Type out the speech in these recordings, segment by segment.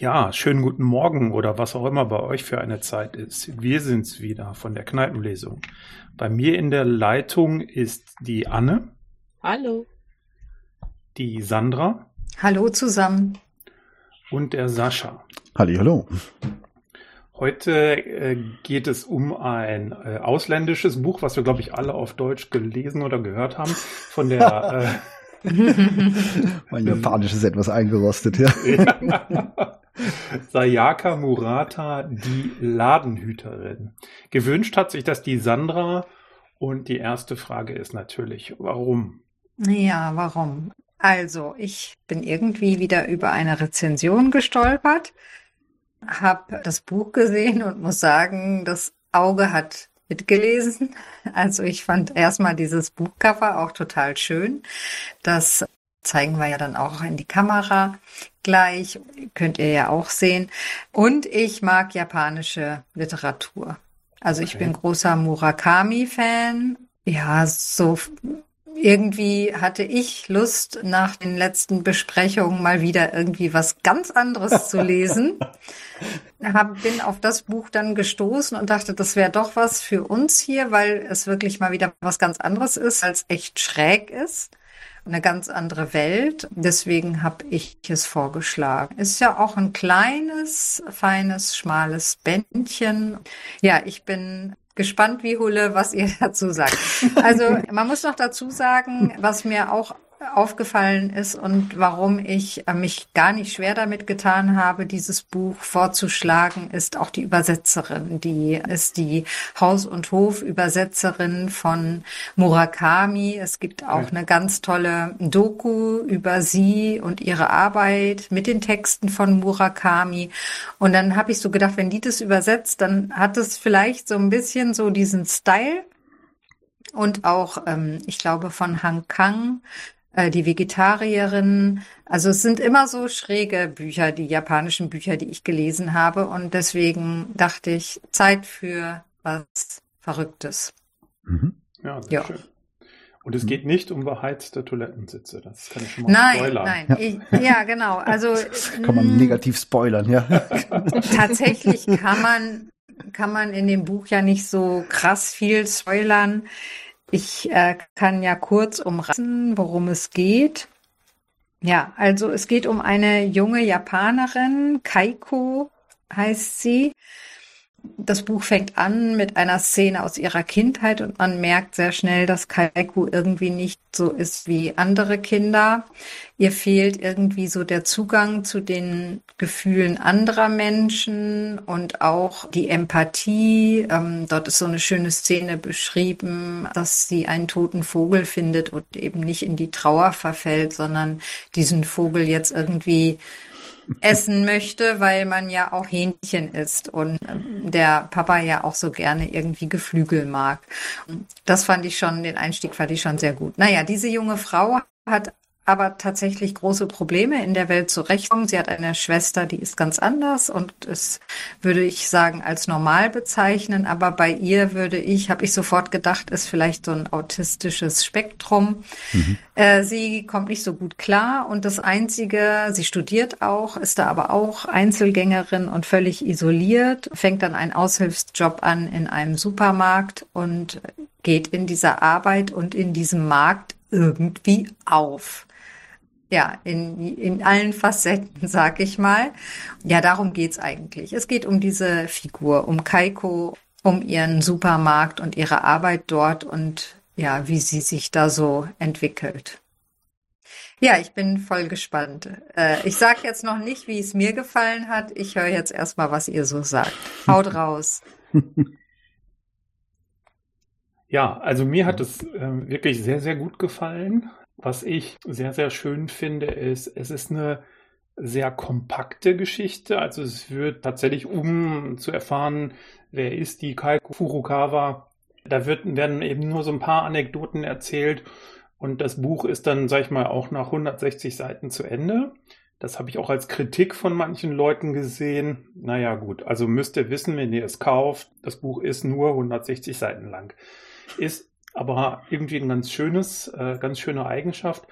Ja, schönen guten Morgen oder was auch immer bei euch für eine Zeit ist. Wir sind's wieder von der Kneipenlesung. Bei mir in der Leitung ist die Anne. Hallo. Die Sandra. Hallo zusammen. Und der Sascha. Halli, hallo. Heute äh, geht es um ein äh, ausländisches Buch, was wir, glaube ich, alle auf Deutsch gelesen oder gehört haben, von der äh, mein Japanisch ist etwas eingerostet, ja. Sayaka Murata, die Ladenhüterin. Gewünscht hat sich das die Sandra und die erste Frage ist natürlich, warum? Ja, warum? Also, ich bin irgendwie wieder über eine Rezension gestolpert, habe das Buch gesehen und muss sagen, das Auge hat mitgelesen. Also ich fand erstmal dieses Buchcover auch total schön. Das zeigen wir ja dann auch in die Kamera gleich. Könnt ihr ja auch sehen. Und ich mag japanische Literatur. Also ich bin großer Murakami-Fan. Ja, so irgendwie hatte ich Lust, nach den letzten Besprechungen mal wieder irgendwie was ganz anderes zu lesen. Hab, bin auf das Buch dann gestoßen und dachte, das wäre doch was für uns hier, weil es wirklich mal wieder was ganz anderes ist, als echt schräg ist. Eine ganz andere Welt. Deswegen habe ich es vorgeschlagen. Ist ja auch ein kleines, feines, schmales Bändchen. Ja, ich bin gespannt wie Hulle, was ihr dazu sagt. Also man muss noch dazu sagen, was mir auch aufgefallen ist und warum ich äh, mich gar nicht schwer damit getan habe, dieses Buch vorzuschlagen, ist auch die Übersetzerin. Die ist die Haus- und Hof-Übersetzerin von Murakami. Es gibt auch eine ganz tolle Doku über sie und ihre Arbeit mit den Texten von Murakami. Und dann habe ich so gedacht, wenn die das übersetzt, dann hat es vielleicht so ein bisschen so diesen Style und auch, ähm, ich glaube, von Han Kang äh, die Vegetarierin. Also es sind immer so schräge Bücher, die japanischen Bücher, die ich gelesen habe. Und deswegen dachte ich, Zeit für was Verrücktes. Mhm. Ja, sehr ja. schön. Und es geht nicht um beheizte Toilettensitze. Das kann ich schon mal nein, spoilern. Nein, ja. Ich, ja, genau. Also kann man negativ spoilern, ja. Tatsächlich kann man kann man in dem Buch ja nicht so krass viel spoilern. Ich äh, kann ja kurz umreißen, worum es geht. Ja, also es geht um eine junge Japanerin, Kaiko heißt sie, das Buch fängt an mit einer Szene aus ihrer Kindheit und man merkt sehr schnell, dass Kaiko irgendwie nicht so ist wie andere Kinder. Ihr fehlt irgendwie so der Zugang zu den Gefühlen anderer Menschen und auch die Empathie. Ähm, dort ist so eine schöne Szene beschrieben, dass sie einen toten Vogel findet und eben nicht in die Trauer verfällt, sondern diesen Vogel jetzt irgendwie essen möchte, weil man ja auch Hähnchen isst und der Papa ja auch so gerne irgendwie Geflügel mag. Das fand ich schon, den Einstieg fand ich schon sehr gut. Naja, diese junge Frau hat aber tatsächlich große Probleme in der Welt zurechtkommen. Sie hat eine Schwester, die ist ganz anders und es würde ich sagen als normal bezeichnen, aber bei ihr würde ich, habe ich sofort gedacht, ist vielleicht so ein autistisches Spektrum. Mhm. Äh, sie kommt nicht so gut klar und das Einzige, sie studiert auch, ist da aber auch Einzelgängerin und völlig isoliert, fängt dann einen Aushilfsjob an in einem Supermarkt und geht in dieser Arbeit und in diesem Markt irgendwie auf ja, in, in allen Facetten, sag ich mal. Ja, darum geht's eigentlich. Es geht um diese Figur, um Kaiko, um ihren Supermarkt und ihre Arbeit dort und ja, wie sie sich da so entwickelt. Ja, ich bin voll gespannt. Äh, ich sag jetzt noch nicht, wie es mir gefallen hat. Ich höre jetzt erstmal, was ihr so sagt. Haut raus. Ja, also mir hat es äh, wirklich sehr, sehr gut gefallen. Was ich sehr, sehr schön finde, ist, es ist eine sehr kompakte Geschichte. Also es wird tatsächlich, um zu erfahren, wer ist die Kaiko Furukawa, da wird, werden eben nur so ein paar Anekdoten erzählt und das Buch ist dann, sag ich mal, auch nach 160 Seiten zu Ende. Das habe ich auch als Kritik von manchen Leuten gesehen. Naja, gut, also müsst ihr wissen, wenn ihr es kauft, das Buch ist nur 160 Seiten lang. Ist aber irgendwie ein ganz schönes, äh, ganz schöne Eigenschaft.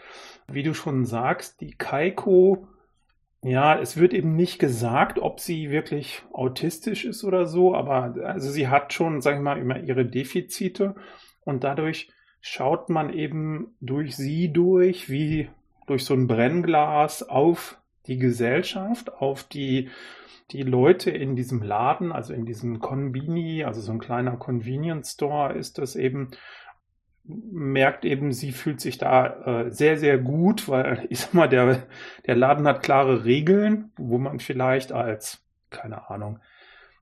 Wie du schon sagst, die Kaiko Ja, es wird eben nicht gesagt, ob sie wirklich autistisch ist oder so, aber also sie hat schon, sag ich mal, immer ihre Defizite und dadurch schaut man eben durch sie durch, wie durch so ein Brennglas auf die Gesellschaft, auf die, die Leute in diesem Laden, also in diesem Convini, also so ein kleiner Convenience Store ist das eben, merkt eben, sie fühlt sich da äh, sehr, sehr gut, weil ich sag mal, der, der Laden hat klare Regeln, wo man vielleicht als, keine Ahnung,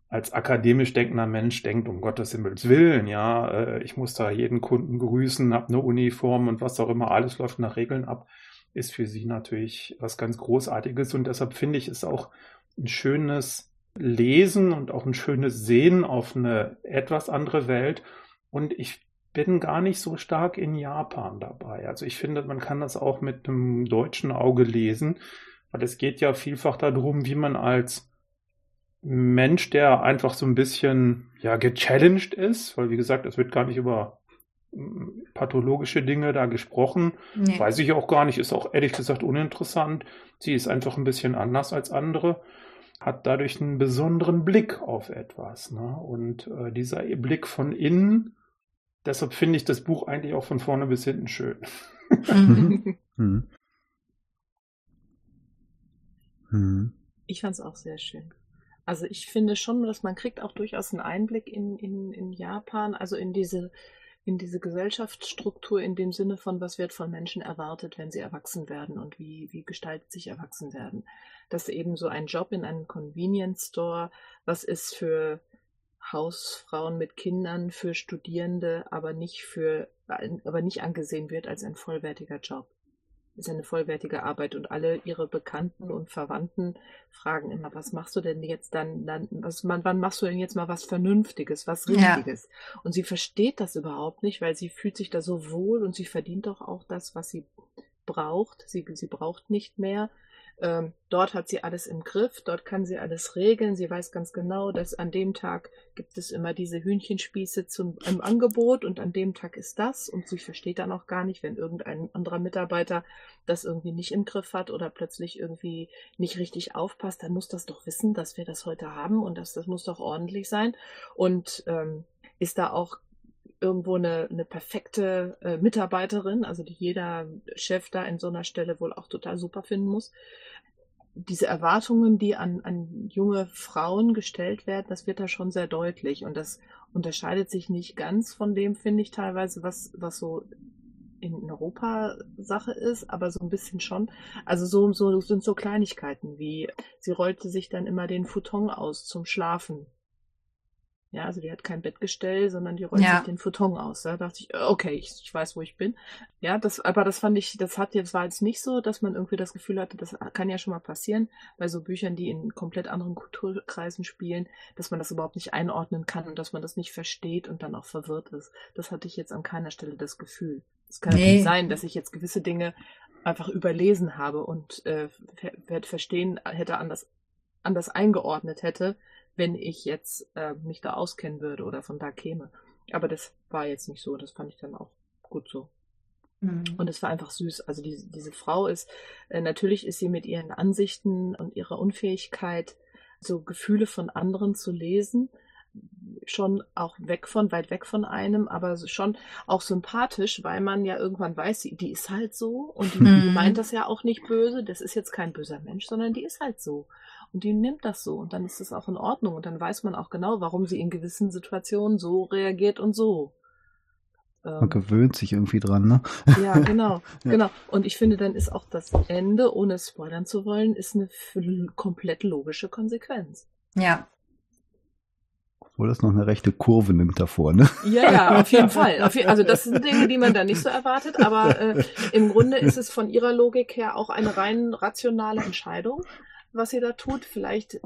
als akademisch denkender Mensch denkt, um Gottes Himmels Willen, ja, äh, ich muss da jeden Kunden grüßen, habe eine Uniform und was auch immer, alles läuft nach Regeln ab, ist für sie natürlich was ganz Großartiges. Und deshalb finde ich es auch ein schönes Lesen und auch ein schönes Sehen auf eine etwas andere Welt. Und ich bin gar nicht so stark in Japan dabei. Also ich finde, man kann das auch mit einem deutschen Auge lesen, weil es geht ja vielfach darum, wie man als Mensch, der einfach so ein bisschen ja gechallenged ist, weil wie gesagt, es wird gar nicht über mm, pathologische Dinge da gesprochen. Nee. Weiß ich auch gar nicht, ist auch ehrlich gesagt uninteressant. Sie ist einfach ein bisschen anders als andere, hat dadurch einen besonderen Blick auf etwas. Ne? Und äh, dieser Blick von innen Deshalb finde ich das Buch eigentlich auch von vorne bis hinten schön. Mhm. Mhm. Mhm. Ich fand es auch sehr schön. Also ich finde schon, dass man kriegt auch durchaus einen Einblick in, in, in Japan, also in diese, in diese Gesellschaftsstruktur in dem Sinne von, was wird von Menschen erwartet, wenn sie erwachsen werden und wie, wie gestaltet sich erwachsen werden. Dass eben so ein Job in einem Convenience Store, was ist für Hausfrauen mit Kindern für Studierende, aber nicht für, aber nicht angesehen wird als ein vollwertiger Job. Ist eine vollwertige Arbeit und alle ihre Bekannten und Verwandten fragen immer, was machst du denn jetzt dann, dann was, wann machst du denn jetzt mal was Vernünftiges, was Richtiges? Ja. Und sie versteht das überhaupt nicht, weil sie fühlt sich da so wohl und sie verdient doch auch das, was sie braucht. Sie, sie braucht nicht mehr. Ähm, dort hat sie alles im Griff, dort kann sie alles regeln. Sie weiß ganz genau, dass an dem Tag gibt es immer diese Hühnchenspieße zum, im Angebot und an dem Tag ist das. Und sie versteht dann auch gar nicht, wenn irgendein anderer Mitarbeiter das irgendwie nicht im Griff hat oder plötzlich irgendwie nicht richtig aufpasst, dann muss das doch wissen, dass wir das heute haben und dass das muss doch ordentlich sein. Und ähm, ist da auch irgendwo eine, eine perfekte äh, Mitarbeiterin, also die jeder Chef da in so einer Stelle wohl auch total super finden muss. Diese Erwartungen, die an, an junge Frauen gestellt werden, das wird da schon sehr deutlich und das unterscheidet sich nicht ganz von dem, finde ich teilweise, was, was so in Europa Sache ist, aber so ein bisschen schon. Also so, so sind so Kleinigkeiten wie, sie rollte sich dann immer den Futon aus zum Schlafen ja, also die hat kein Bettgestell, sondern die rollt ja. sich den Futon aus. Da dachte ich, okay, ich, ich, weiß, wo ich bin. Ja, das, aber das fand ich, das hat jetzt, war jetzt nicht so, dass man irgendwie das Gefühl hatte, das kann ja schon mal passieren, bei so Büchern, die in komplett anderen Kulturkreisen spielen, dass man das überhaupt nicht einordnen kann und dass man das nicht versteht und dann auch verwirrt ist. Das hatte ich jetzt an keiner Stelle das Gefühl. Es kann nee. nicht sein, dass ich jetzt gewisse Dinge einfach überlesen habe und äh, verstehen hätte anders, anders eingeordnet hätte, wenn ich jetzt äh, mich da auskennen würde oder von da käme. Aber das war jetzt nicht so, das fand ich dann auch gut so. Mhm. Und es war einfach süß. Also die, diese Frau ist, äh, natürlich ist sie mit ihren Ansichten und ihrer Unfähigkeit, so Gefühle von anderen zu lesen, schon auch weg von, weit weg von einem, aber schon auch sympathisch, weil man ja irgendwann weiß, die, die ist halt so und die, mhm. die meint das ja auch nicht böse, das ist jetzt kein böser Mensch, sondern die ist halt so. Und die nimmt das so und dann ist es auch in Ordnung und dann weiß man auch genau, warum sie in gewissen Situationen so reagiert und so. Man ähm, gewöhnt sich irgendwie dran, ne? Ja, genau, ja. genau. Und ich finde, dann ist auch das Ende, ohne spoilern zu wollen, ist eine komplett logische Konsequenz. Ja. Obwohl das noch eine rechte Kurve nimmt davor, ne? Ja, ja, auf jeden Fall. Auf je also das sind Dinge, die man da nicht so erwartet, aber äh, im Grunde ist es von ihrer Logik her auch eine rein rationale Entscheidung was sie da tut. Vielleicht äh,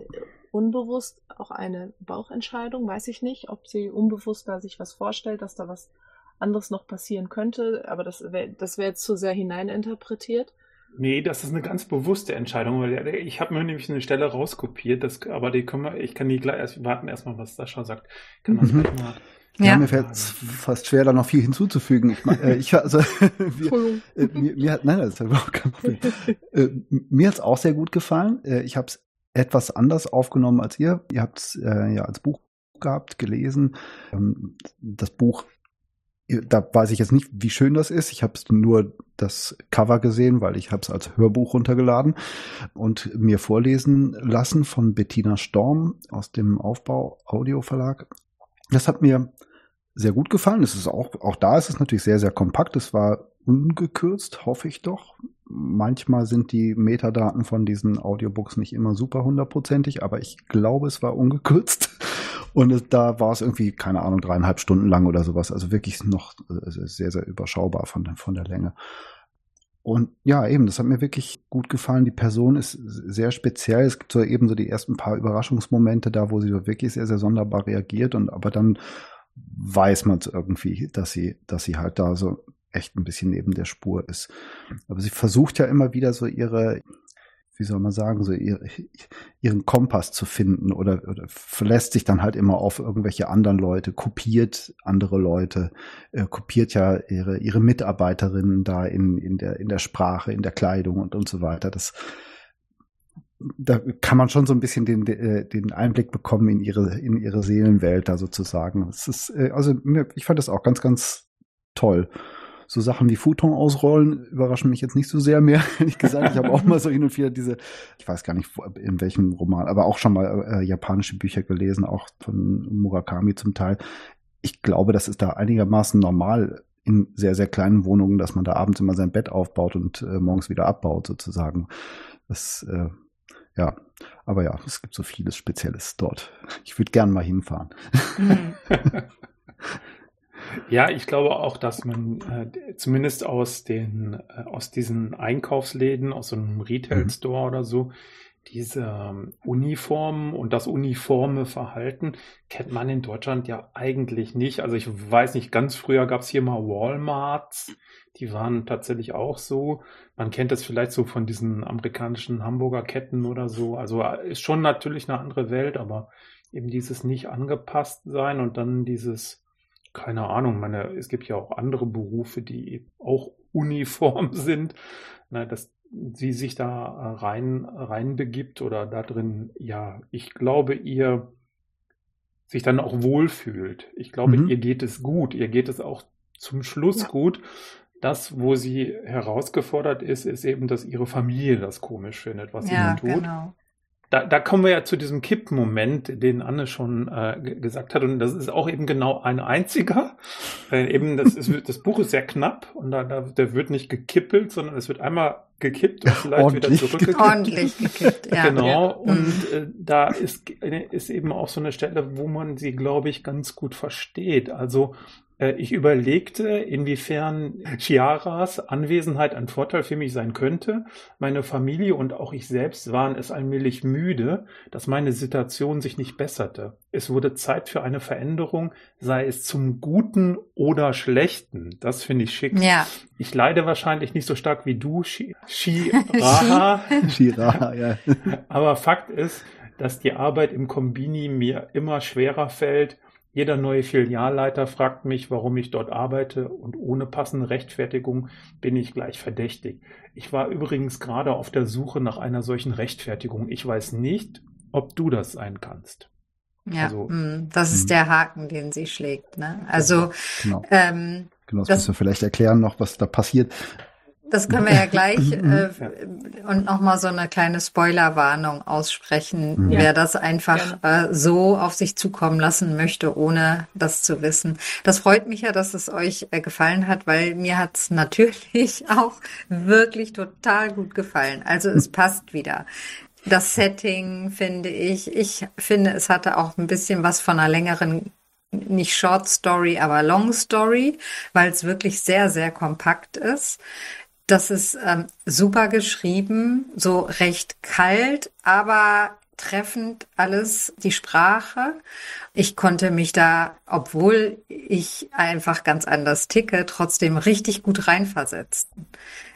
unbewusst auch eine Bauchentscheidung, weiß ich nicht, ob sie unbewusst da sich was vorstellt, dass da was anderes noch passieren könnte, aber das wäre das wär jetzt zu sehr hineininterpretiert. Nee, das ist eine ganz bewusste Entscheidung, weil ich habe mir nämlich eine Stelle rauskopiert, das, aber die können wir, ich kann die gleich erst warten erstmal, was Sascha sagt. Kann das mhm. mal Ja, ja mir fällt es fast schwer, da noch viel hinzuzufügen. Ich, äh, ich also mir, äh, mir, mir, hat nein, das ist überhaupt kein Problem. äh, mir hat's auch sehr gut gefallen. Äh, ich habe es etwas anders aufgenommen als ihr. Ihr habt es äh, ja als Buch gehabt, gelesen. Ähm, das Buch da weiß ich jetzt nicht, wie schön das ist. Ich habe nur das Cover gesehen, weil ich habe es als Hörbuch runtergeladen und mir vorlesen lassen von Bettina Storm aus dem Aufbau Audio Verlag. Das hat mir sehr gut gefallen. Es ist auch, auch da ist es natürlich sehr, sehr kompakt. Es war ungekürzt, hoffe ich doch. Manchmal sind die Metadaten von diesen Audiobooks nicht immer super hundertprozentig, aber ich glaube, es war ungekürzt. Und da war es irgendwie, keine Ahnung, dreieinhalb Stunden lang oder sowas. Also wirklich noch äh, sehr, sehr überschaubar von, von der Länge. Und ja, eben, das hat mir wirklich gut gefallen. Die Person ist sehr speziell. Es gibt so eben so die ersten paar Überraschungsmomente da, wo sie so wirklich sehr, sehr sonderbar reagiert und aber dann weiß man es irgendwie, dass sie, dass sie halt da so echt ein bisschen neben der Spur ist. Aber sie versucht ja immer wieder so ihre, wie soll man sagen, so ihr, ihren Kompass zu finden oder, oder verlässt sich dann halt immer auf irgendwelche anderen Leute, kopiert andere Leute, äh, kopiert ja ihre, ihre Mitarbeiterinnen da in, in, der, in der Sprache, in der Kleidung und, und so weiter. Das, da kann man schon so ein bisschen den, äh, den Einblick bekommen in ihre, in ihre Seelenwelt da sozusagen. Es ist, äh, also ich fand das auch ganz, ganz toll so Sachen wie Futon ausrollen überraschen mich jetzt nicht so sehr mehr, ehrlich gesagt. Ich habe auch mal so hin und wieder diese, ich weiß gar nicht in welchem Roman, aber auch schon mal äh, japanische Bücher gelesen, auch von Murakami zum Teil. Ich glaube, das ist da einigermaßen normal in sehr, sehr kleinen Wohnungen, dass man da abends immer sein Bett aufbaut und äh, morgens wieder abbaut, sozusagen. Das, äh, ja, aber ja, es gibt so vieles Spezielles dort. Ich würde gern mal hinfahren. Ja, ich glaube auch, dass man äh, zumindest aus den äh, aus diesen Einkaufsläden, aus so einem Retail mhm. Store mhm. oder so, diese ähm, Uniformen und das uniforme Verhalten kennt man in Deutschland ja eigentlich nicht. Also ich weiß nicht, ganz früher gab es hier mal Walmarts, die waren tatsächlich auch so. Man kennt das vielleicht so von diesen amerikanischen Hamburger Ketten oder so. Also äh, ist schon natürlich eine andere Welt, aber eben dieses nicht angepasst sein und dann dieses keine Ahnung, meine, es gibt ja auch andere Berufe, die auch uniform sind, na, dass sie sich da rein, rein begibt oder da drin, ja, ich glaube, ihr sich dann auch wohlfühlt. Ich glaube, mhm. ihr geht es gut. Ihr geht es auch zum Schluss ja. gut. Das, wo sie herausgefordert ist, ist eben, dass ihre Familie das komisch findet, was ja, sie tut. Genau da, da kommen wir ja zu diesem Kippmoment, den Anne schon äh, gesagt hat. Und das ist auch eben genau ein einziger. Äh, eben das, ist, das Buch ist sehr knapp und da, da der wird nicht gekippelt, sondern es wird einmal gekippt und vielleicht wieder zurückgekippt. Ordentlich gekippt, ja. Genau. Ja. Und äh, da ist, ist eben auch so eine Stelle, wo man sie, glaube ich, ganz gut versteht. Also äh, ich überlegte, inwiefern Chiaras Anwesenheit ein Vorteil für mich sein könnte. Meine Familie und auch ich selbst waren es allmählich müde, dass meine Situation sich nicht besserte. Es wurde Zeit für eine Veränderung, sei es zum Guten oder Schlechten. Das finde ich schick. Ja. Ich leide wahrscheinlich nicht so stark wie du, Shiraha. Shiraha, ja. Aber Fakt ist, dass die Arbeit im Kombini mir immer schwerer fällt jeder neue Filialleiter fragt mich, warum ich dort arbeite und ohne passende Rechtfertigung bin ich gleich verdächtig. Ich war übrigens gerade auf der Suche nach einer solchen Rechtfertigung. Ich weiß nicht, ob du das sein kannst. Ja, also, hm, das ist hm. der Haken, den sie schlägt. Ne? Also genau. Ähm, Genau, das, das müssen wir vielleicht erklären noch, was da passiert. Das können wir ja gleich äh, und nochmal so eine kleine Spoilerwarnung aussprechen, ja. wer das einfach äh, so auf sich zukommen lassen möchte, ohne das zu wissen. Das freut mich ja, dass es euch äh, gefallen hat, weil mir hat es natürlich auch wirklich total gut gefallen. Also es passt wieder. Das Setting finde ich, ich finde, es hatte auch ein bisschen was von einer längeren nicht Short Story, aber Long Story, weil es wirklich sehr, sehr kompakt ist. Das ist ähm, super geschrieben, so recht kalt, aber treffend alles, die Sprache. Ich konnte mich da, obwohl ich einfach ganz anders ticke, trotzdem richtig gut reinversetzen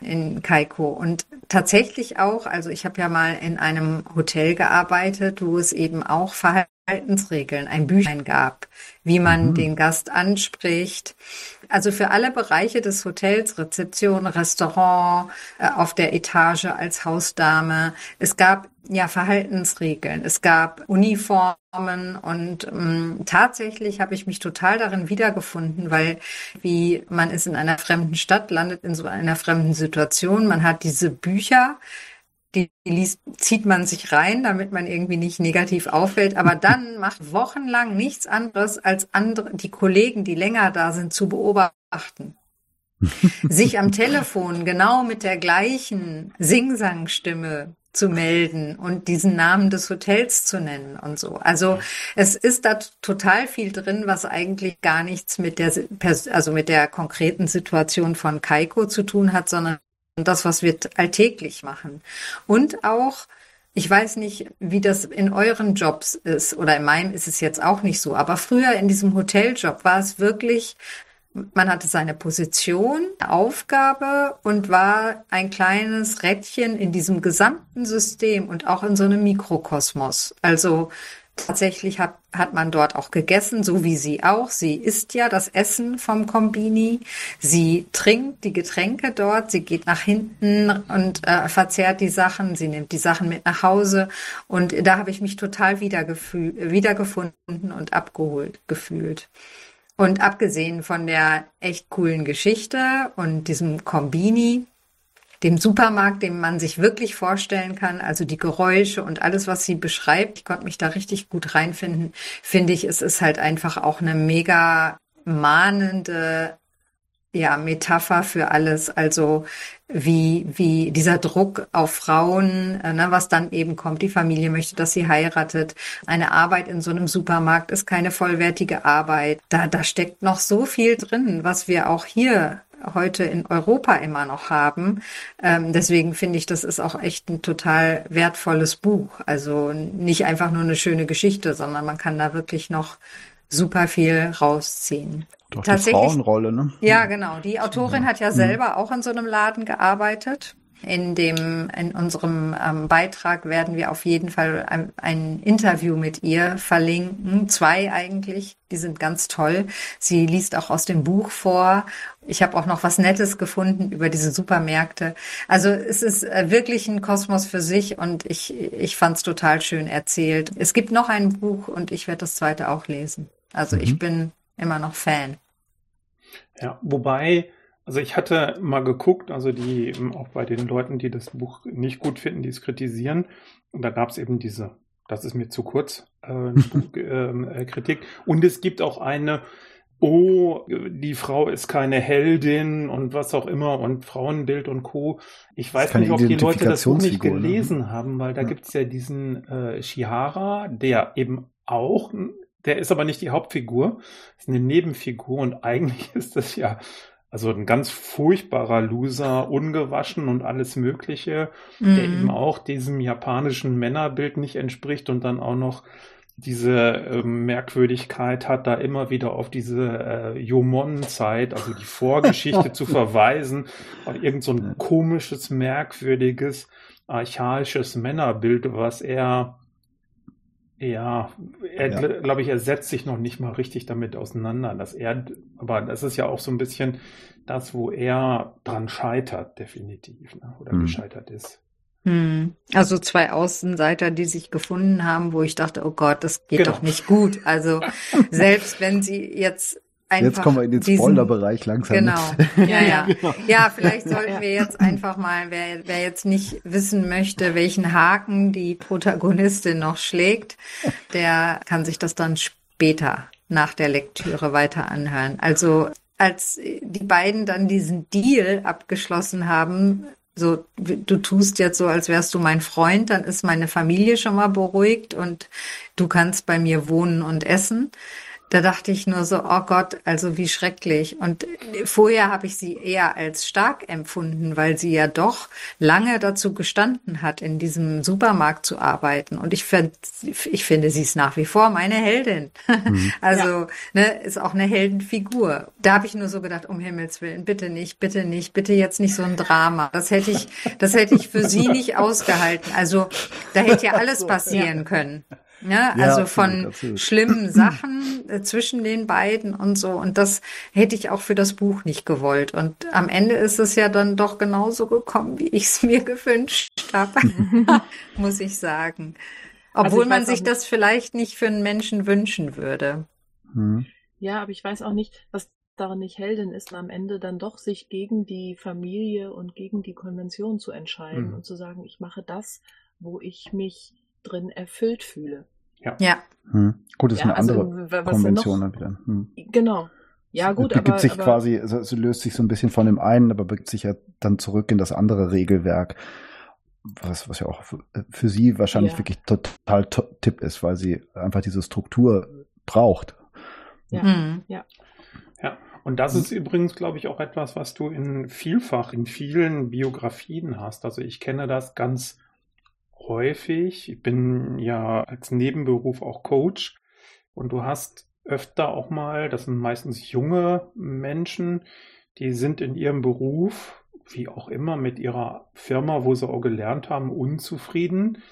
in Kaiko. Und tatsächlich auch, also ich habe ja mal in einem Hotel gearbeitet, wo es eben auch Verhalten Verhaltensregeln, ein Büchlein gab, wie man mhm. den Gast anspricht. Also für alle Bereiche des Hotels, Rezeption, Restaurant, äh, auf der Etage als Hausdame. Es gab ja Verhaltensregeln, es gab Uniformen und ähm, tatsächlich habe ich mich total darin wiedergefunden, weil wie man ist in einer fremden Stadt, landet in so einer fremden Situation, man hat diese Bücher, die liest, zieht man sich rein, damit man irgendwie nicht negativ auffällt, aber dann macht wochenlang nichts anderes, als andere, die Kollegen, die länger da sind, zu beobachten. sich am Telefon genau mit der gleichen Singsangstimme zu melden und diesen Namen des Hotels zu nennen und so. Also es ist da total viel drin, was eigentlich gar nichts mit der, also mit der konkreten Situation von Kaiko zu tun hat, sondern das, was wir alltäglich machen. Und auch, ich weiß nicht, wie das in euren Jobs ist, oder in meinem ist es jetzt auch nicht so, aber früher in diesem Hoteljob war es wirklich, man hatte seine Position, Aufgabe und war ein kleines Rädchen in diesem gesamten System und auch in so einem Mikrokosmos. Also Tatsächlich hat, hat man dort auch gegessen, so wie sie auch. Sie isst ja das Essen vom Kombini. Sie trinkt die Getränke dort. Sie geht nach hinten und äh, verzehrt die Sachen. Sie nimmt die Sachen mit nach Hause. Und da habe ich mich total wiedergefunden und abgeholt gefühlt. Und abgesehen von der echt coolen Geschichte und diesem Kombini, dem Supermarkt, den man sich wirklich vorstellen kann, also die Geräusche und alles, was sie beschreibt, ich konnte mich da richtig gut reinfinden, finde ich, es ist halt einfach auch eine mega mahnende ja, Metapher für alles, also wie, wie dieser Druck auf Frauen, äh, ne, was dann eben kommt, die Familie möchte, dass sie heiratet, eine Arbeit in so einem Supermarkt ist keine vollwertige Arbeit. Da, da steckt noch so viel drin, was wir auch hier heute in Europa immer noch haben. Ähm, deswegen finde ich, das ist auch echt ein total wertvolles Buch. Also nicht einfach nur eine schöne Geschichte, sondern man kann da wirklich noch super viel rausziehen. Doch die Frauenrolle, ne? Ja, genau. Die Autorin hat ja mhm. selber auch in so einem Laden gearbeitet. In dem, in unserem ähm, Beitrag werden wir auf jeden Fall ein, ein, Interview mit ihr verlinken. Zwei eigentlich. Die sind ganz toll. Sie liest auch aus dem Buch vor. Ich habe auch noch was Nettes gefunden über diese Supermärkte. Also es ist äh, wirklich ein Kosmos für sich und ich, ich fand es total schön erzählt. Es gibt noch ein Buch und ich werde das zweite auch lesen. Also mhm. ich bin immer noch Fan. Ja, wobei also ich hatte mal geguckt, also die auch bei den Leuten, die das Buch nicht gut finden, die es kritisieren. Und da gab es eben diese, das ist mir zu kurz, äh, Buch, äh, Kritik. Und es gibt auch eine, oh, die Frau ist keine Heldin und was auch immer und Frauenbild und Co. Ich weiß nicht, ob die Leute das Buch nicht ne? gelesen ne? haben, weil da ja. gibt's ja diesen äh, Shihara, der eben auch, der ist aber nicht die Hauptfigur, ist eine Nebenfigur und eigentlich ist das ja also ein ganz furchtbarer Loser, ungewaschen und alles Mögliche, mhm. der eben auch diesem japanischen Männerbild nicht entspricht und dann auch noch diese äh, Merkwürdigkeit hat, da immer wieder auf diese äh, Jomon-Zeit, also die Vorgeschichte zu verweisen, auf irgend so ein komisches, merkwürdiges, archaisches Männerbild, was er ja, er ja. glaube ich, er setzt sich noch nicht mal richtig damit auseinander, dass er, aber das ist ja auch so ein bisschen das, wo er dran scheitert, definitiv, ne? oder hm. gescheitert ist. Hm. Also zwei Außenseiter, die sich gefunden haben, wo ich dachte, oh Gott, das geht genau. doch nicht gut. Also selbst wenn sie jetzt. Jetzt kommen wir in den Spoiler-Bereich langsam. Genau. Ja, ja. Ja, vielleicht sollten wir jetzt einfach mal, wer, wer jetzt nicht wissen möchte, welchen Haken die Protagonistin noch schlägt, der kann sich das dann später nach der Lektüre weiter anhören. Also als die beiden dann diesen Deal abgeschlossen haben, so du tust jetzt so, als wärst du mein Freund, dann ist meine Familie schon mal beruhigt und du kannst bei mir wohnen und essen. Da dachte ich nur so, oh Gott, also wie schrecklich. Und vorher habe ich sie eher als stark empfunden, weil sie ja doch lange dazu gestanden hat, in diesem Supermarkt zu arbeiten. Und ich, find, ich finde, sie ist nach wie vor meine Heldin. Mhm. Also ja. ne, ist auch eine Heldenfigur. Da habe ich nur so gedacht, um Himmels Willen, bitte nicht, bitte nicht, bitte jetzt nicht so ein Drama. Das hätte ich, das hätte ich für sie nicht ausgehalten. Also da hätte ja alles passieren können. Ja, also absolut, von absolut. schlimmen Sachen äh, zwischen den beiden und so. Und das hätte ich auch für das Buch nicht gewollt. Und am Ende ist es ja dann doch genauso gekommen, wie ich es mir gewünscht habe, muss ich sagen. Obwohl also man sich das vielleicht nicht für einen Menschen wünschen würde. Hm. Ja, aber ich weiß auch nicht, was daran nicht Heldin ist, am Ende dann doch sich gegen die Familie und gegen die Konvention zu entscheiden hm. und zu sagen, ich mache das, wo ich mich drin erfüllt fühle. Ja. ja. Hm. Gut, das ist ja, eine also, andere Konvention dann wieder. Hm. Genau. Ja, gut, es aber. sich aber, quasi, also es löst sich so ein bisschen von dem einen, aber begibt sich ja dann zurück in das andere Regelwerk. Was, was ja auch für, für sie wahrscheinlich ja. wirklich total Tipp ist, weil sie einfach diese Struktur braucht. Ja, mhm. ja. Ja, und das ist übrigens, glaube ich, auch etwas, was du in vielfach in vielen Biografien hast. Also ich kenne das ganz häufig. Ich bin ja als Nebenberuf auch Coach und du hast öfter auch mal, das sind meistens junge Menschen, die sind in ihrem Beruf, wie auch immer, mit ihrer Firma, wo sie auch gelernt haben, unzufrieden.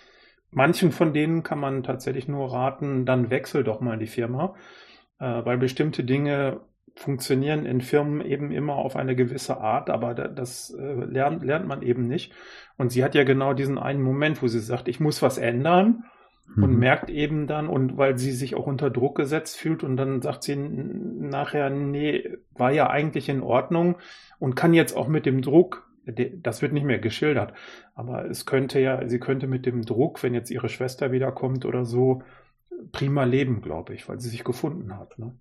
Manchen von denen kann man tatsächlich nur raten, dann wechsel doch mal die Firma, äh, weil bestimmte Dinge funktionieren in Firmen eben immer auf eine gewisse Art, aber das äh, lernt, lernt man eben nicht. Und sie hat ja genau diesen einen Moment, wo sie sagt, ich muss was ändern mhm. und merkt eben dann, und weil sie sich auch unter Druck gesetzt fühlt und dann sagt sie nachher, nee, war ja eigentlich in Ordnung und kann jetzt auch mit dem Druck, das wird nicht mehr geschildert, aber es könnte ja, sie könnte mit dem Druck, wenn jetzt ihre Schwester wiederkommt oder so, prima leben, glaube ich, weil sie sich gefunden hat. Ne?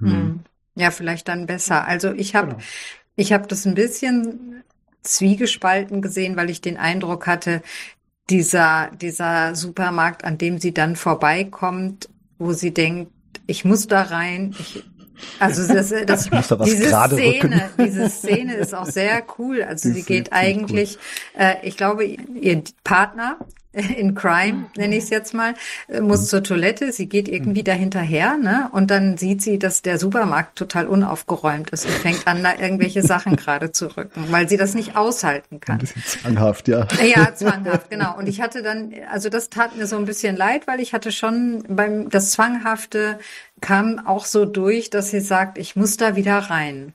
Mhm. Ja, vielleicht dann besser. Also ich habe genau. ich habe das ein bisschen zwiegespalten gesehen, weil ich den Eindruck hatte, dieser dieser Supermarkt, an dem sie dann vorbeikommt, wo sie denkt, ich muss da rein, ich also das, das da diese Szene, diese Szene ist auch sehr cool. Also sie geht eigentlich, cool. äh, ich glaube, ihr Partner in Crime, nenne ich es jetzt mal, äh, muss mhm. zur Toilette, sie geht irgendwie mhm. dahinterher, ne? Und dann sieht sie, dass der Supermarkt total unaufgeräumt ist und fängt an, da irgendwelche Sachen gerade zu rücken, weil sie das nicht aushalten kann. Ein bisschen zwanghaft, ja. Ja, zwanghaft, genau. Und ich hatte dann, also das tat mir so ein bisschen leid, weil ich hatte schon beim, das Zwanghafte kam auch so durch, dass sie sagt, ich muss da wieder rein.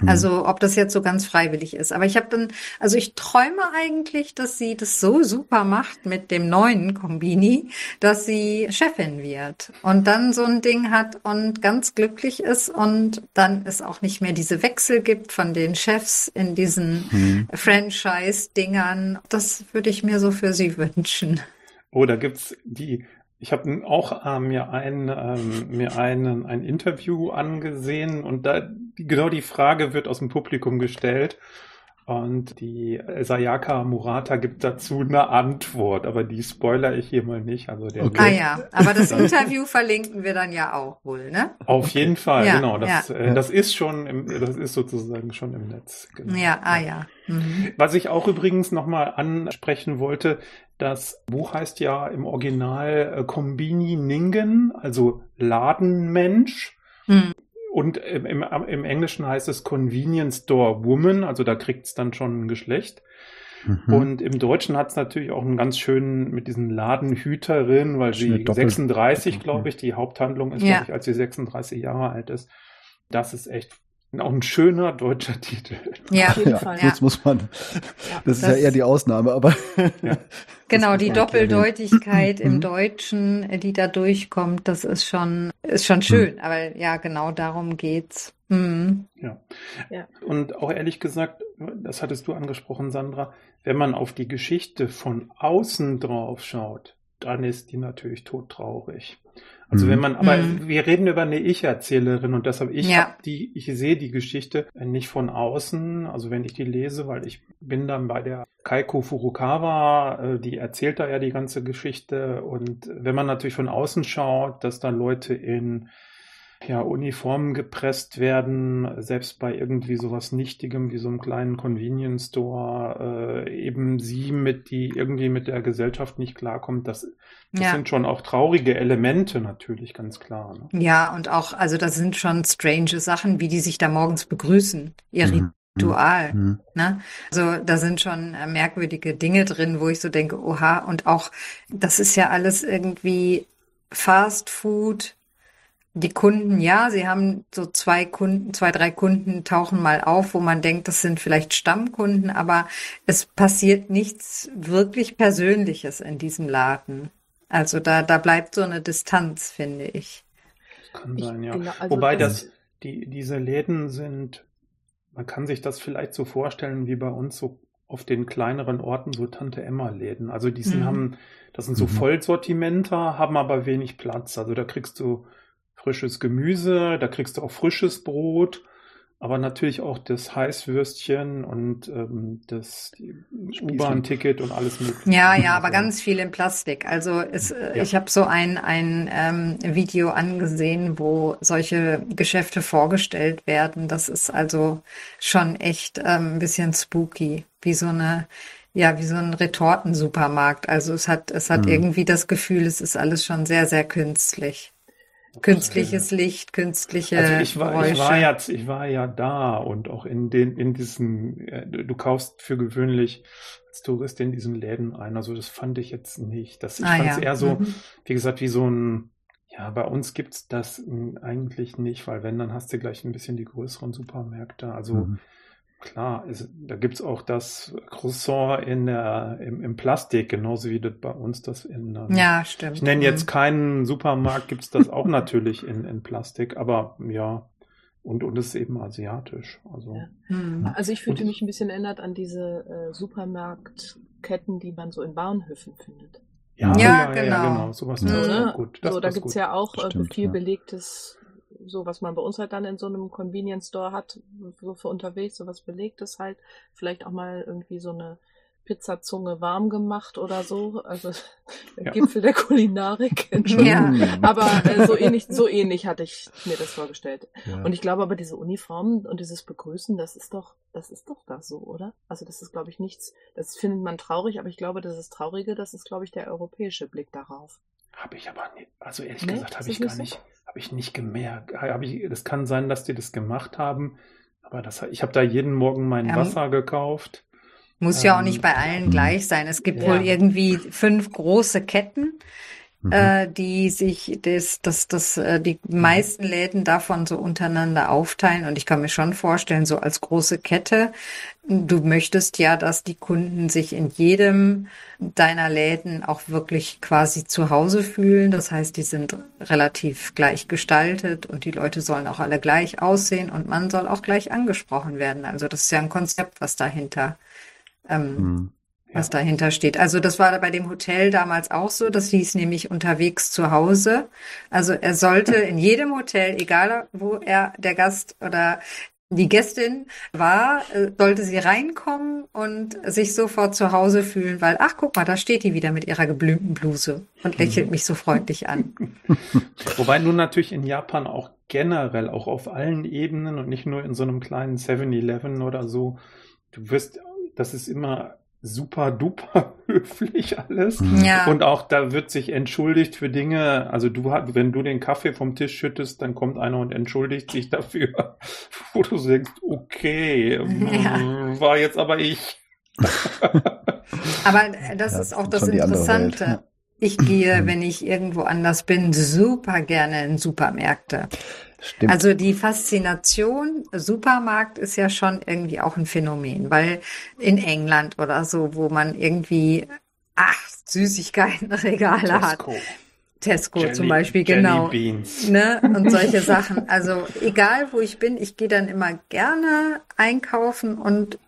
Mhm. Also ob das jetzt so ganz freiwillig ist. Aber ich habe dann, also ich träume eigentlich, dass sie das so super macht mit dem neuen Kombini, dass sie Chefin wird und dann so ein Ding hat und ganz glücklich ist und dann es auch nicht mehr diese Wechsel gibt von den Chefs in diesen mhm. Franchise-Dingern. Das würde ich mir so für sie wünschen. Oh, da gibt's die ich habe auch äh, mir ein ähm, mir einen ein Interview angesehen und da genau die Frage wird aus dem Publikum gestellt und die Sayaka Murata gibt dazu eine Antwort, aber die spoiler ich hier mal nicht. Also der okay. Ah ja, aber das Interview verlinken wir dann ja auch wohl, ne? Auf jeden Fall, ja, genau. Das, ja. äh, das ist schon, im, das ist sozusagen schon im Netz. Genau. Ja, ah ja. Mhm. Was ich auch übrigens nochmal ansprechen wollte, das Buch heißt ja im Original äh, Kombini Ningen, also Ladenmensch. Mhm. Und im, im, im, Englischen heißt es Convenience Store Woman, also da kriegt es dann schon ein Geschlecht. Mhm. Und im Deutschen hat es natürlich auch einen ganz schönen mit diesen Ladenhüterin, weil sie 36, glaube ich, die Haupthandlung ist, ja. glaube ich, als sie 36 Jahre alt ist. Das ist echt auch ein schöner deutscher Titel. Ja, auf jeden ja, Fall. Ja. Jetzt muss man, das, das ist ja eher die Ausnahme, aber. Ja. genau, die Doppeldeutigkeit im mhm. Deutschen, die da durchkommt, das ist schon, ist schon schön. Mhm. Aber ja, genau darum geht's. Mhm. Ja. ja. Und auch ehrlich gesagt, das hattest du angesprochen, Sandra, wenn man auf die Geschichte von außen drauf schaut, dann ist die natürlich todtraurig. Also wenn mhm. man, aber mhm. wir reden über eine Ich-Erzählerin und deshalb ich ja. hab die, ich sehe die Geschichte nicht von außen, also wenn ich die lese, weil ich bin dann bei der Kaiko Furukawa, äh, die erzählt da ja die ganze Geschichte und wenn man natürlich von außen schaut, dass da Leute in ja, Uniformen gepresst werden, selbst bei irgendwie sowas Nichtigem wie so einem kleinen Convenience Store, äh, eben sie mit, die irgendwie mit der Gesellschaft nicht klarkommt, das, das ja. sind schon auch traurige Elemente natürlich, ganz klar. Ne? Ja, und auch, also das sind schon strange Sachen, wie die sich da morgens begrüßen. Ihre Dual. Mhm. Ne? Also da sind schon äh, merkwürdige Dinge drin, wo ich so denke, oha, und auch, das ist ja alles irgendwie Fast Food. Die Kunden, ja, sie haben so zwei Kunden, zwei, drei Kunden tauchen mal auf, wo man denkt, das sind vielleicht Stammkunden, aber es passiert nichts wirklich Persönliches in diesem Laden. Also da, da bleibt so eine Distanz, finde ich. Das kann sein, ja. Genau, also Wobei das, die, diese Läden sind man kann sich das vielleicht so vorstellen wie bei uns so auf den kleineren Orten so Tante Emma Läden. Also die sind, mhm. haben, das sind so mhm. Vollsortimenter, haben aber wenig Platz. Also da kriegst du frisches Gemüse, da kriegst du auch frisches Brot aber natürlich auch das Heißwürstchen und ähm, das U-Bahn-Ticket und alles mögliche. Ja, ja, aber ganz viel in Plastik. Also es, äh, ja. ich habe so ein, ein ähm, Video angesehen, wo solche Geschäfte vorgestellt werden. Das ist also schon echt ähm, ein bisschen spooky, wie so eine ja, wie so ein Retortensupermarkt. Also es hat, es hat hm. irgendwie das Gefühl, es ist alles schon sehr, sehr künstlich. Künstliches Licht, künstliche also ich war, Geräusche. Ich war, ja, ich war ja da und auch in den, in diesen, äh, du kaufst für gewöhnlich als Tourist in diesen Läden ein. Also das fand ich jetzt nicht. Das, ich ah, fand es ja. eher so, mhm. wie gesagt, wie so ein, ja, bei uns gibt's das eigentlich nicht, weil wenn, dann hast du gleich ein bisschen die größeren Supermärkte. Also mhm. Klar, es, da gibt's auch das Croissant in der, im, im Plastik, genauso wie das bei uns das in. Ähm, ja, stimmt. Ich nenne jetzt mhm. keinen Supermarkt, gibt's das auch natürlich in, in Plastik, aber ja, und, und es ist eben asiatisch. Also, ja. hm. also ich fühlte mich ein bisschen erinnert an diese äh, Supermarktketten, die man so in Bahnhöfen findet. Ja, ja, ja genau. Ja, genau. Sowas mhm. auch gut. Das so, da gibt's gut. ja auch äh, Stimmt, viel belegtes so was man bei uns halt dann in so einem Convenience Store hat, so für unterwegs, so was belegtes halt, vielleicht auch mal irgendwie so eine Pizzazunge warm gemacht oder so, also der ja. Gipfel der Kulinarik. ja. Aber äh, so ähnlich, so ähnlich hatte ich mir das vorgestellt. Ja. Und ich glaube aber diese Uniformen und dieses Begrüßen, das ist doch, das ist doch da so, oder? Also das ist, glaube ich, nichts, das findet man traurig, aber ich glaube, das ist Traurige, das ist, glaube ich, der europäische Blick darauf. Habe ich aber nicht, also ehrlich nee, gesagt, habe ich gar nicht. So? Habe ich nicht gemerkt. Hab ich, das kann sein, dass die das gemacht haben. Aber das, ich habe da jeden Morgen mein ja, Wasser gekauft. Muss ähm, ja auch nicht ähm, bei allen gleich sein. Es gibt ja. wohl irgendwie fünf große Ketten mhm. äh, die sich das, das, das, äh, die meisten Läden davon so untereinander aufteilen. Und ich kann mir schon vorstellen, so als große Kette, du möchtest ja, dass die Kunden sich in jedem deiner Läden auch wirklich quasi zu Hause fühlen. Das heißt, die sind relativ gleich gestaltet und die Leute sollen auch alle gleich aussehen und man soll auch gleich angesprochen werden. Also das ist ja ein Konzept, was dahinter ähm, mhm was ja. dahinter steht. Also das war bei dem Hotel damals auch so. Das hieß nämlich unterwegs zu Hause. Also er sollte in jedem Hotel, egal wo er der Gast oder die Gästin war, äh, sollte sie reinkommen und sich sofort zu Hause fühlen, weil, ach, guck mal, da steht die wieder mit ihrer geblümten Bluse und lächelt mhm. mich so freundlich an. Wobei nun natürlich in Japan auch generell, auch auf allen Ebenen und nicht nur in so einem kleinen 7-Eleven oder so, du wirst, das ist immer super duper höflich alles. Mhm. Ja. Und auch da wird sich entschuldigt für Dinge. Also du wenn du den Kaffee vom Tisch schüttest, dann kommt einer und entschuldigt sich dafür, wo du denkst, okay, ja. Mm, war jetzt aber ich. aber das ja, ist auch das Interessante. Ich gehe, wenn ich irgendwo anders bin, super gerne in Supermärkte. Stimmt. Also die Faszination Supermarkt ist ja schon irgendwie auch ein Phänomen, weil in England oder so, wo man irgendwie acht Süßigkeitenregale hat. Tesco Jenny, zum Beispiel, Jenny genau. Beans. Ne? Und solche Sachen. Also egal wo ich bin, ich gehe dann immer gerne einkaufen und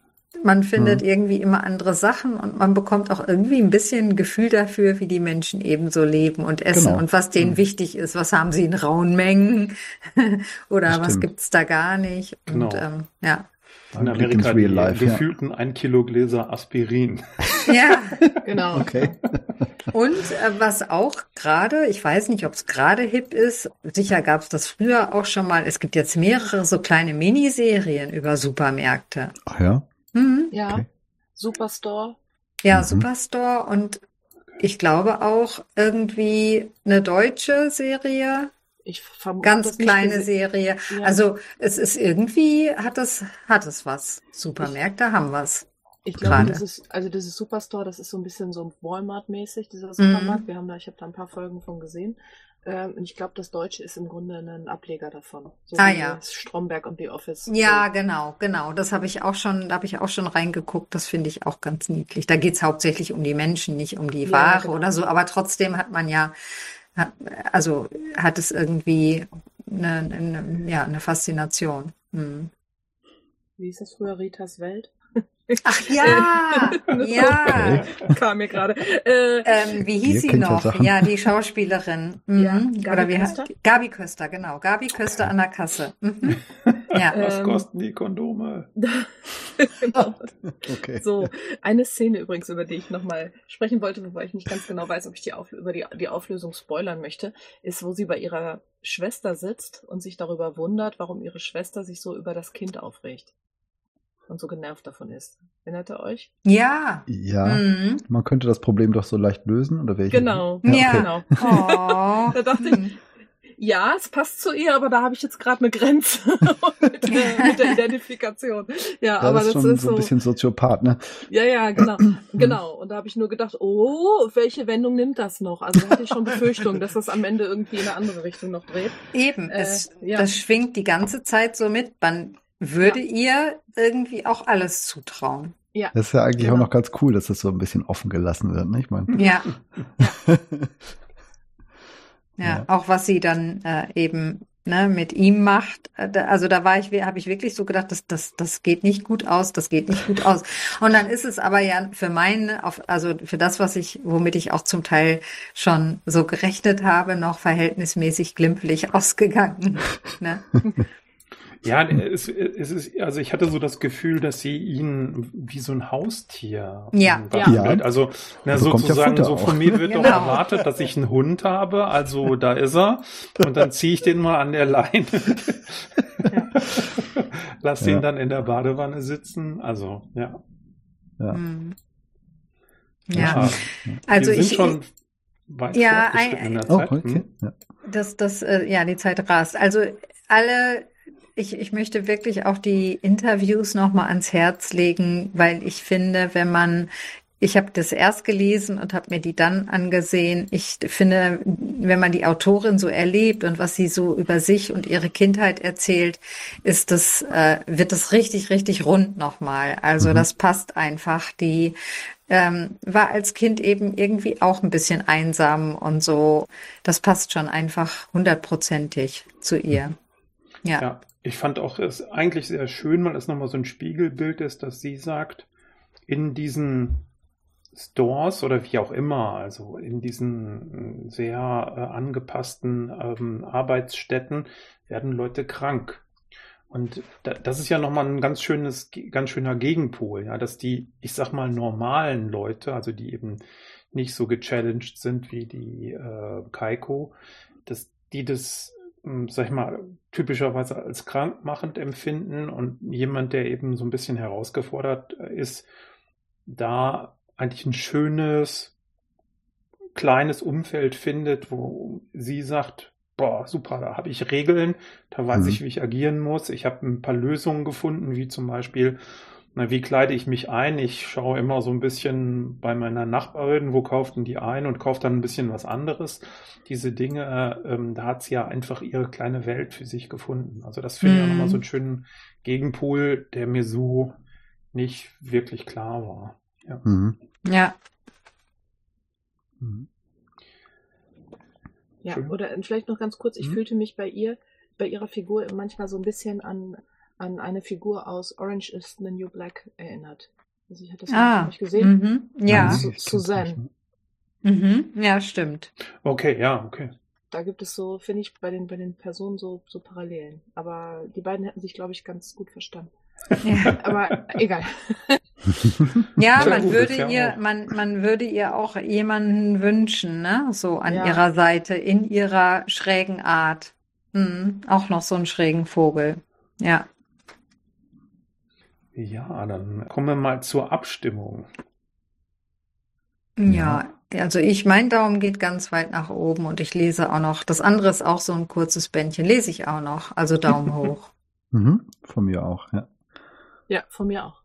man findet mhm. irgendwie immer andere Sachen und man bekommt auch irgendwie ein bisschen ein Gefühl dafür, wie die Menschen eben so leben und essen genau. und was denen mhm. wichtig ist. Was haben sie in rauen Mengen oder was gibt's da gar nicht? Genau. Und ähm, ja. In Amerika die life, gefühlten ja. ein Kilo Gläser Aspirin. Ja, genau. Okay. Und äh, was auch gerade, ich weiß nicht, ob es gerade hip ist, sicher gab es das früher auch schon mal, es gibt jetzt mehrere so kleine Miniserien über Supermärkte. Ach ja? Mhm. Ja, okay. Superstore. Ja, mhm. Superstore und ich glaube auch irgendwie eine deutsche Serie Ich vermute, Ganz kleine Serie. Ja. Also es ist irgendwie, hat es, hat es was. Supermärkte haben was. Ich glaube, das ist, also dieses Superstore, das ist so ein bisschen so Walmart-mäßig, dieser Supermarkt. Mhm. Wir haben da, ich habe da ein paar Folgen von gesehen. Ähm, und ich glaube, das Deutsche ist im Grunde ein Ableger davon. So ah ja. Stromberg und The Office. Ja, genau, genau. Das habe ich auch schon, da habe ich auch schon reingeguckt. Das finde ich auch ganz niedlich. Da geht es hauptsächlich um die Menschen, nicht um die ja, Ware genau. oder so. Aber trotzdem hat man ja, also hat es irgendwie eine, eine ja, eine Faszination. Hm. Wie ist das früher Ritas Welt? Ach ja, ja. Kam mir gerade. Äh, ähm, wie hieß sie noch? Ja, die Schauspielerin. Mhm. Ja, Gabi Oder wie Köster? Gabi Köster, genau. Gabi Köster an der Kasse. Mhm. Ja. Was ähm, kosten die Kondome? genau. okay. So, eine Szene übrigens, über die ich nochmal sprechen wollte, wobei ich nicht ganz genau weiß, ob ich die Auf über die, die Auflösung spoilern möchte, ist, wo sie bei ihrer Schwester sitzt und sich darüber wundert, warum ihre Schwester sich so über das Kind aufregt und so genervt davon ist. Erinnert ihr euch? Ja. Ja. Mhm. Man könnte das Problem doch so leicht lösen, oder welche? Genau. Ja, ja. genau. Oh. da dachte ich, ja, es passt zu ihr, aber da habe ich jetzt gerade eine Grenze mit, der, mit, der, Identifikation. Ja, das aber ist das ist so ein bisschen Soziopath, ne? Ja, ja, genau, genau. Und da habe ich nur gedacht, oh, welche Wendung nimmt das noch? Also hatte ich schon Befürchtung, dass das am Ende irgendwie in eine andere Richtung noch dreht. Eben, äh, es, ja. das schwingt die ganze Zeit so mit. Man würde ja. ihr irgendwie auch alles zutrauen. Ja. Das ist ja eigentlich genau. auch noch ganz cool, dass das so ein bisschen offen gelassen wird, ne? Ich meine. Ja. ja. ja. auch was sie dann äh, eben ne, mit ihm macht. Äh, also da war ich, habe ich wirklich so gedacht, das, das, das geht nicht gut aus, das geht nicht gut aus. Und dann ist es aber ja für meine, also für das, was ich, womit ich auch zum Teil schon so gerechnet habe, noch verhältnismäßig glimpflich ausgegangen. Ne? Ja, es, es ist, also ich hatte so das Gefühl, dass sie ihn wie so ein Haustier ja. ja. Also na, sozusagen, ja so von mir wird genau. doch erwartet, dass ich einen Hund habe, also da ist er. Und dann ziehe ich den mal an der Leine. Ja. Lass ja. den dann in der Badewanne sitzen. Also, ja. Ja. Hm. Ja, also Wir ich, schon weit ja, ein, in der Zeit. Oh, okay. Hm? Das, das, äh, ja, die Zeit rast. Also alle ich, ich möchte wirklich auch die Interviews nochmal ans Herz legen, weil ich finde, wenn man ich habe das erst gelesen und habe mir die dann angesehen. Ich finde, wenn man die Autorin so erlebt und was sie so über sich und ihre Kindheit erzählt, ist das, äh, wird das richtig, richtig rund nochmal. Also mhm. das passt einfach. Die ähm, war als Kind eben irgendwie auch ein bisschen einsam und so. Das passt schon einfach hundertprozentig zu ihr. Ja. ja. Ich fand auch es eigentlich sehr schön, weil es nochmal so ein Spiegelbild ist, dass sie sagt, in diesen Stores oder wie auch immer, also in diesen sehr äh, angepassten ähm, Arbeitsstätten werden Leute krank. Und da, das ist ja nochmal ein ganz schönes, ganz schöner Gegenpol, ja, dass die, ich sag mal, normalen Leute, also die eben nicht so gechallenged sind wie die äh, Kaiko, dass die das sag ich mal, typischerweise als krankmachend empfinden und jemand, der eben so ein bisschen herausgefordert äh, ist, da eigentlich ein schönes, kleines Umfeld findet, wo sie sagt, boah, super, da habe ich Regeln, da weiß mhm. ich, wie ich agieren muss. Ich habe ein paar Lösungen gefunden, wie zum Beispiel na, wie kleide ich mich ein? Ich schaue immer so ein bisschen bei meiner Nachbarin, wo kauften die ein und kaufe dann ein bisschen was anderes. Diese Dinge, ähm, da hat sie ja einfach ihre kleine Welt für sich gefunden. Also das finde ich auch nochmal so mhm. einen schönen Gegenpol, der mir so nicht wirklich klar war. Ja. Mhm. Ja. Mhm. Ja, oder vielleicht noch ganz kurz, ich mhm. fühlte mich bei ihr, bei ihrer Figur manchmal so ein bisschen an an eine Figur aus Orange is the New Black erinnert. Also ich hatte das ah, nicht gesehen. Mhm, ja. Su Suzanne. Mhm, ja, stimmt. Okay, ja, okay. Da gibt es so, finde ich, bei den, bei den Personen so, so Parallelen. Aber die beiden hätten sich, glaube ich, ganz gut verstanden. Ja. Aber egal. ja, man würde ihr, man, man würde ihr auch jemanden wünschen, ne? So an ja. ihrer Seite, in ihrer schrägen Art. Mhm. Auch noch so einen schrägen Vogel. Ja. Ja, dann kommen wir mal zur Abstimmung. Ja, Also ich, mein Daumen geht ganz weit nach oben und ich lese auch noch. Das andere ist auch so ein kurzes Bändchen, lese ich auch noch. Also Daumen hoch. mhm, von mir auch, ja. Ja, von mir auch.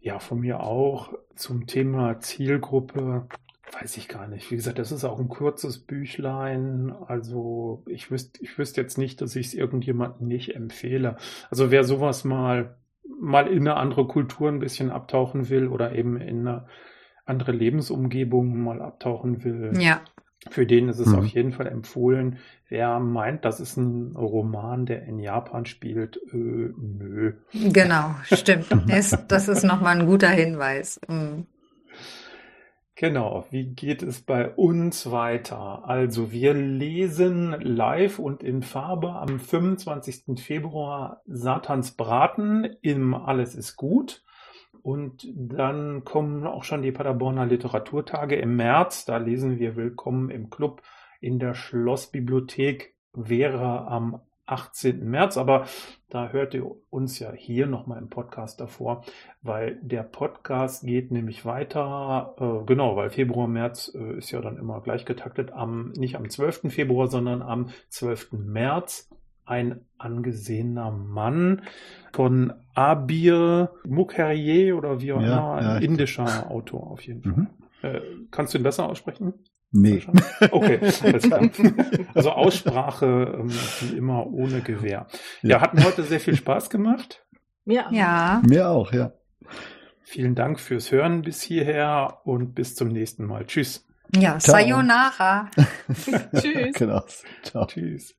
Ja, von mir auch. Zum Thema Zielgruppe weiß ich gar nicht. Wie gesagt, das ist auch ein kurzes Büchlein. Also ich wüsste, ich wüsste jetzt nicht, dass ich es irgendjemandem nicht empfehle. Also wer sowas mal, mal in eine andere Kultur ein bisschen abtauchen will oder eben in eine andere Lebensumgebung mal abtauchen will. Ja. Für den ist es mhm. auf jeden Fall empfohlen. Wer meint, das ist ein Roman, der in Japan spielt, äh, nö. Genau, stimmt. das ist nochmal ein guter Hinweis. Mhm. Genau, wie geht es bei uns weiter? Also wir lesen live und in Farbe am 25. Februar Satans Braten im Alles ist gut. Und dann kommen auch schon die Paderborner Literaturtage im März. Da lesen wir Willkommen im Club in der Schlossbibliothek wäre am 18. März, aber da hört ihr uns ja hier nochmal im Podcast davor, weil der Podcast geht nämlich weiter, äh, genau, weil Februar, März äh, ist ja dann immer gleich getaktet, am, nicht am 12. Februar, sondern am 12. März. Ein angesehener Mann von Abir Mukherjee oder wie auch immer, ja, ein indischer Autor auf jeden Fall. Mhm. Äh, kannst du ihn besser aussprechen? Nee. Okay, alles klar. Also Aussprache ähm, wie immer ohne Gewehr. Ja, hat mir heute sehr viel Spaß gemacht. Ja. ja. Mir auch, ja. Vielen Dank fürs Hören bis hierher und bis zum nächsten Mal. Tschüss. Ja, Ciao. sayonara. Tschüss. Genau. Ciao. Tschüss.